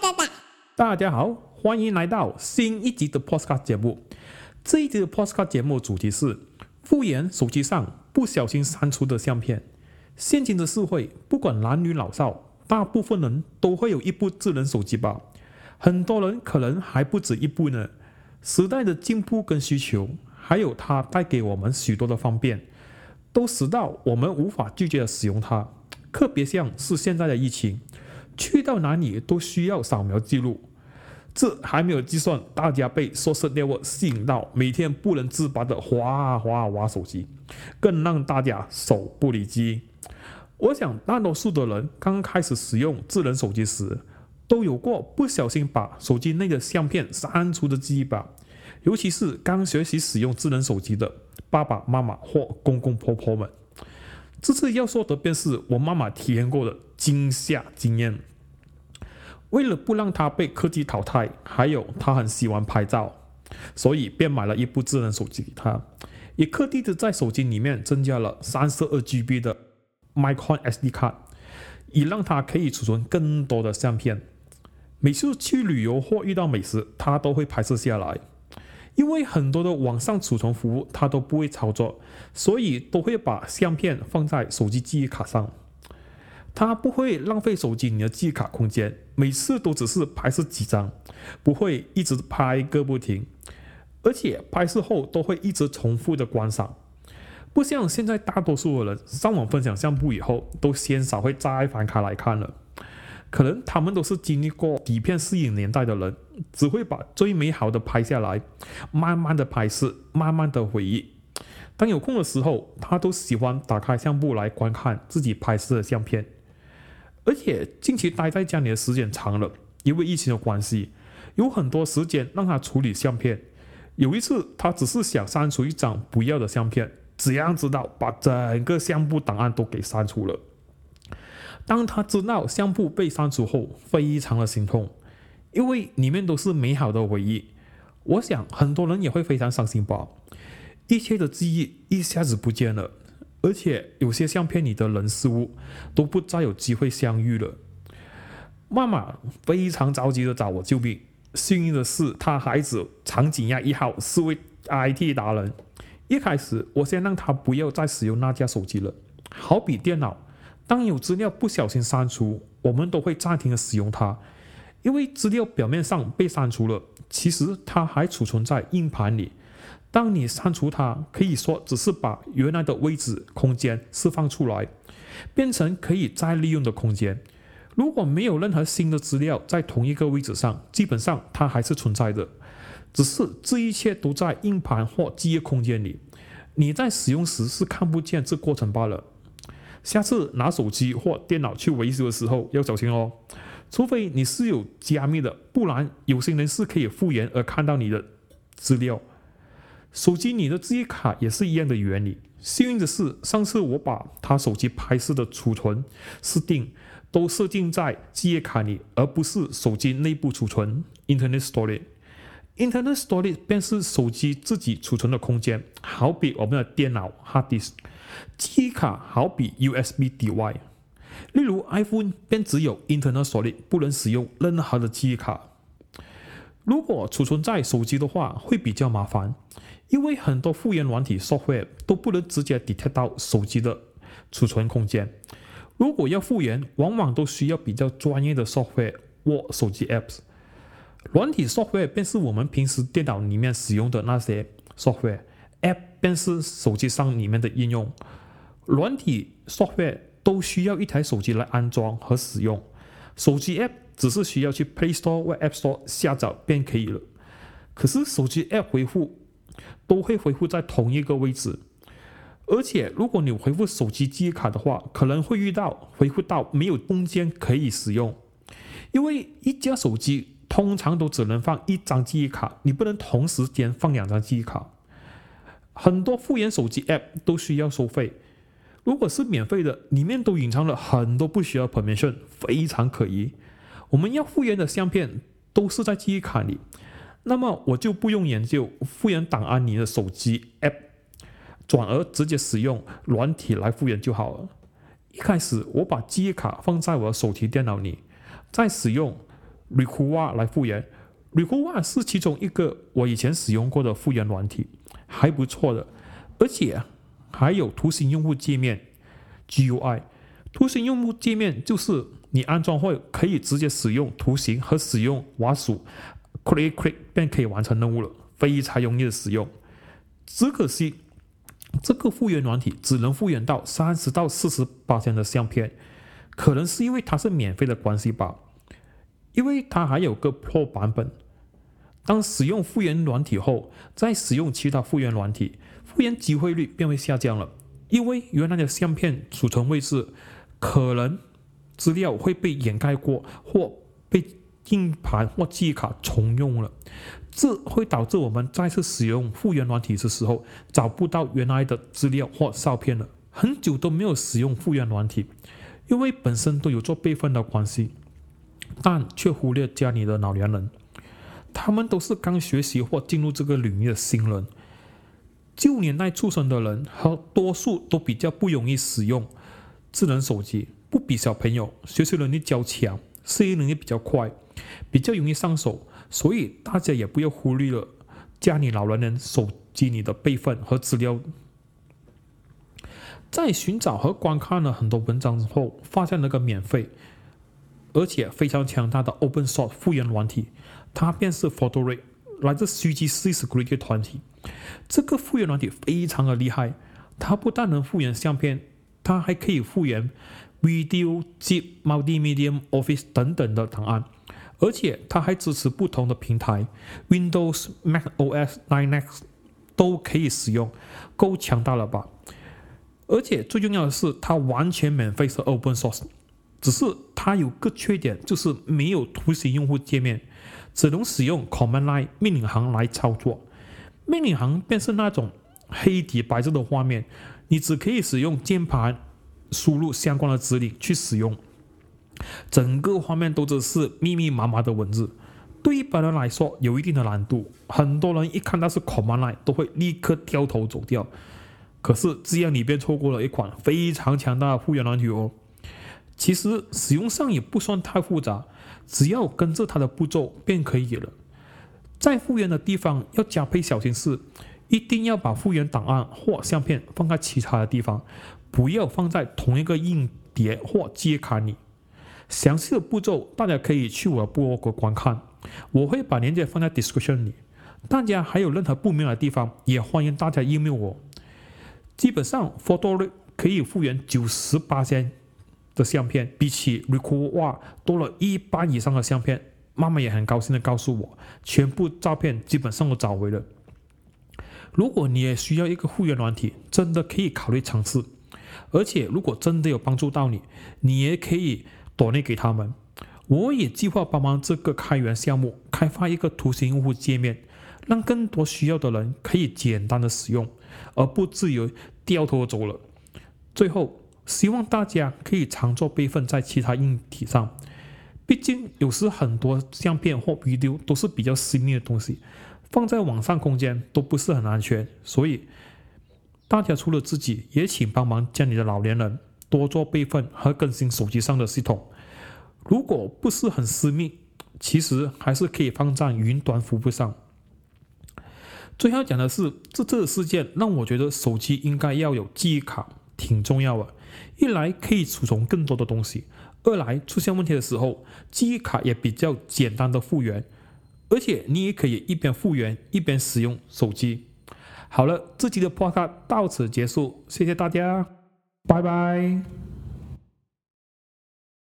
哒哒。大家好，欢迎来到新一集的 Podcast 节目。这一集的 Podcast 节目主题是复原手机上不小心删除的相片。现今的社会，不管男女老少，大部分人都会有一部智能手机吧。很多人可能还不止一部呢。时代的进步跟需求，还有它带给我们许多的方便，都使到我们无法拒绝的使用它。特别像是现在的疫情。去到哪里都需要扫描记录，这还没有计算大家被 social network 吸引到每天不能自拔的滑啊滑啊滑手机，更让大家手不离机。我想大多数的人刚开始使用智能手机时，都有过不小心把手机内的相片删除的记忆吧。尤其是刚学习使用智能手机的爸爸妈妈或公公婆婆们。这次要说的便是我妈妈体验过的惊吓经验。为了不让她被科技淘汰，还有她很喜欢拍照，所以便买了一部智能手机给她，也特地的在手机里面增加了三十二 GB 的 Micro SD 卡，以让她可以储存更多的相片。每次去旅游或遇到美食，她都会拍摄下来。因为很多的网上储存服务他都不会操作，所以都会把相片放在手机记忆卡上。他不会浪费手机你的记忆卡空间，每次都只是拍摄几张，不会一直拍个不停。而且拍摄后都会一直重复的观赏，不像现在大多数的人上网分享相簿以后，都鲜少会再翻开来看了。可能他们都是经历过底片摄影年代的人，只会把最美好的拍下来，慢慢的拍摄，慢慢的回忆。当有空的时候，他都喜欢打开相簿来观看自己拍摄的相片。而且近期待在家里的时间长了，因为疫情的关系，有很多时间让他处理相片。有一次，他只是想删除一张不要的相片，怎样知道把整个相簿档案都给删除了。当他知道相簿被删除后，非常的心痛，因为里面都是美好的回忆。我想很多人也会非常伤心吧。一切的记忆一下子不见了，而且有些相片里的人事物都不再有机会相遇了。妈妈非常着急的找我救命。幸运的是，他孩子长颈鸭一号是位 IT 达人。一开始，我先让他不要再使用那架手机了，好比电脑。当有资料不小心删除，我们都会暂停的使用它，因为资料表面上被删除了，其实它还储存在硬盘里。当你删除它，可以说只是把原来的位置空间释放出来，变成可以再利用的空间。如果没有任何新的资料在同一个位置上，基本上它还是存在的，只是这一切都在硬盘或记忆空间里，你在使用时是看不见这过程罢了。下次拿手机或电脑去维修的时候要小心哦，除非你是有加密的，不然有些人是可以复原而看到你的资料。手机里的记忆卡也是一样的原理。幸运的是，上次我把他手机拍摄的储存设定都设定在记忆卡里，而不是手机内部储存 （Internet Storage）。Internet Storage 便是手机自己储存的空间，好比我们的电脑 （Hard Disk）。记忆卡好比 USB DY，例如 iPhone 便只有 internal storage，不能使用任何的记忆卡。如果储存在手机的话，会比较麻烦，因为很多复原软体 software 都不能直接 detect 到手机的储存空间。如果要复原，往往都需要比较专业的 software 或手机 apps。软体 software 便是我们平时电脑里面使用的那些 software。App 便是手机上里面的应用，软体 software 都需要一台手机来安装和使用。手机 App 只是需要去 Play Store 或 App Store 下载便可以了。可是手机 App 回复都会回复在同一个位置，而且如果你回复手机记忆卡的话，可能会遇到回复到没有空间可以使用，因为一家手机通常都只能放一张记忆卡，你不能同时间放两张记忆卡。很多复原手机 App 都需要收费，如果是免费的，里面都隐藏了很多不需要 permission，非常可疑。我们要复原的相片都是在记忆卡里，那么我就不用研究复原档案里的手机 App，转而直接使用软体来复原就好了。一开始我把记忆卡放在我的手提电脑里，再使用 r e c o a 来复原。r e c o a 是其中一个我以前使用过的复原软体，还不错的，而且还有图形用户界面 GUI。图形用户界面就是你安装后可以直接使用图形和使用瓦数，click click 便可以完成任务了，非常容易的使用。只可惜这个复原软体只能复原到三十到四十八千的相片，可能是因为它是免费的关系吧。因为它还有个 Pro 版本，当使用复原软体后，再使用其他复原软体，复原机会率便会下降了。因为原来的相片储存位置。可能资料会被掩盖过，或被硬盘或记忆卡重用了，这会导致我们再次使用复原软体的时候找不到原来的资料或照片了。很久都没有使用复原软体，因为本身都有做备份的关系，但却忽略家里的老年人，他们都是刚学习或进入这个领域的新人，旧年代出生的人和多数都比较不容易使用。智能手机不比小朋友学习能力较强，适应能力比较快，比较容易上手，所以大家也不要忽略了家里老人人手机里的备份和资料。在寻找和观看了很多文章之后，发现了个免费而且非常强大的 Open Source 复原软体，它便是 Photoray，来自 CG Security 团体。这个复原软体非常的厉害，它不但能复原相片。它还可以复原 Video、Zip、Multimedia、Office 等等的档案，而且它还支持不同的平台，Windows、Mac OS、Linux 都可以使用，够强大了吧？而且最重要的是，它完全免费，是 Open Source。只是它有个缺点，就是没有图形用户界面，只能使用 Command Line 命令行来操作。命令行便是那种黑底白字的画面。你只可以使用键盘输入相关的指令去使用，整个画面都只是密密麻麻的文字，对一般人来说有一定的难度。很多人一看到是 Command Line 都会立刻掉头走掉。可是这样你便错过了一款非常强大的复原软体哦。其实使用上也不算太复杂，只要跟着它的步骤便可以了。在复原的地方要加倍小心是。一定要把复原档案或相片放在其他的地方，不要放在同一个硬碟或记忆卡里。详细的步骤大家可以去我的博客观看，我会把链接放在 description 里。大家还有任何不明白的地方，也欢迎大家 email 我。基本上 p h o t o 可以复原九十八千的相片，比起 r e c o r 哇多了一半以上的相片。妈妈也很高兴的告诉我，全部照片基本上都找回了。如果你也需要一个复原软体，真的可以考虑尝试。而且，如果真的有帮助到你，你也可以多内给他们。我也计划帮忙这个开源项目，开发一个图形用户界面，让更多需要的人可以简单的使用，而不至于掉头走了。最后，希望大家可以常做备份在其他硬体上，毕竟有时很多相片或 video 都是比较私密的东西。放在网上空间都不是很安全，所以大家除了自己，也请帮忙家里的老年人多做备份和更新手机上的系统。如果不是很私密，其实还是可以放在云端服务上。最后讲的是，这这事件让我觉得手机应该要有记忆卡，挺重要的。一来可以储存更多的东西，二来出现问题的时候，记忆卡也比较简单的复原。而且你也可以一边复原一边使用手机。好了，这期的 podcast 到此结束，谢谢大家，拜拜。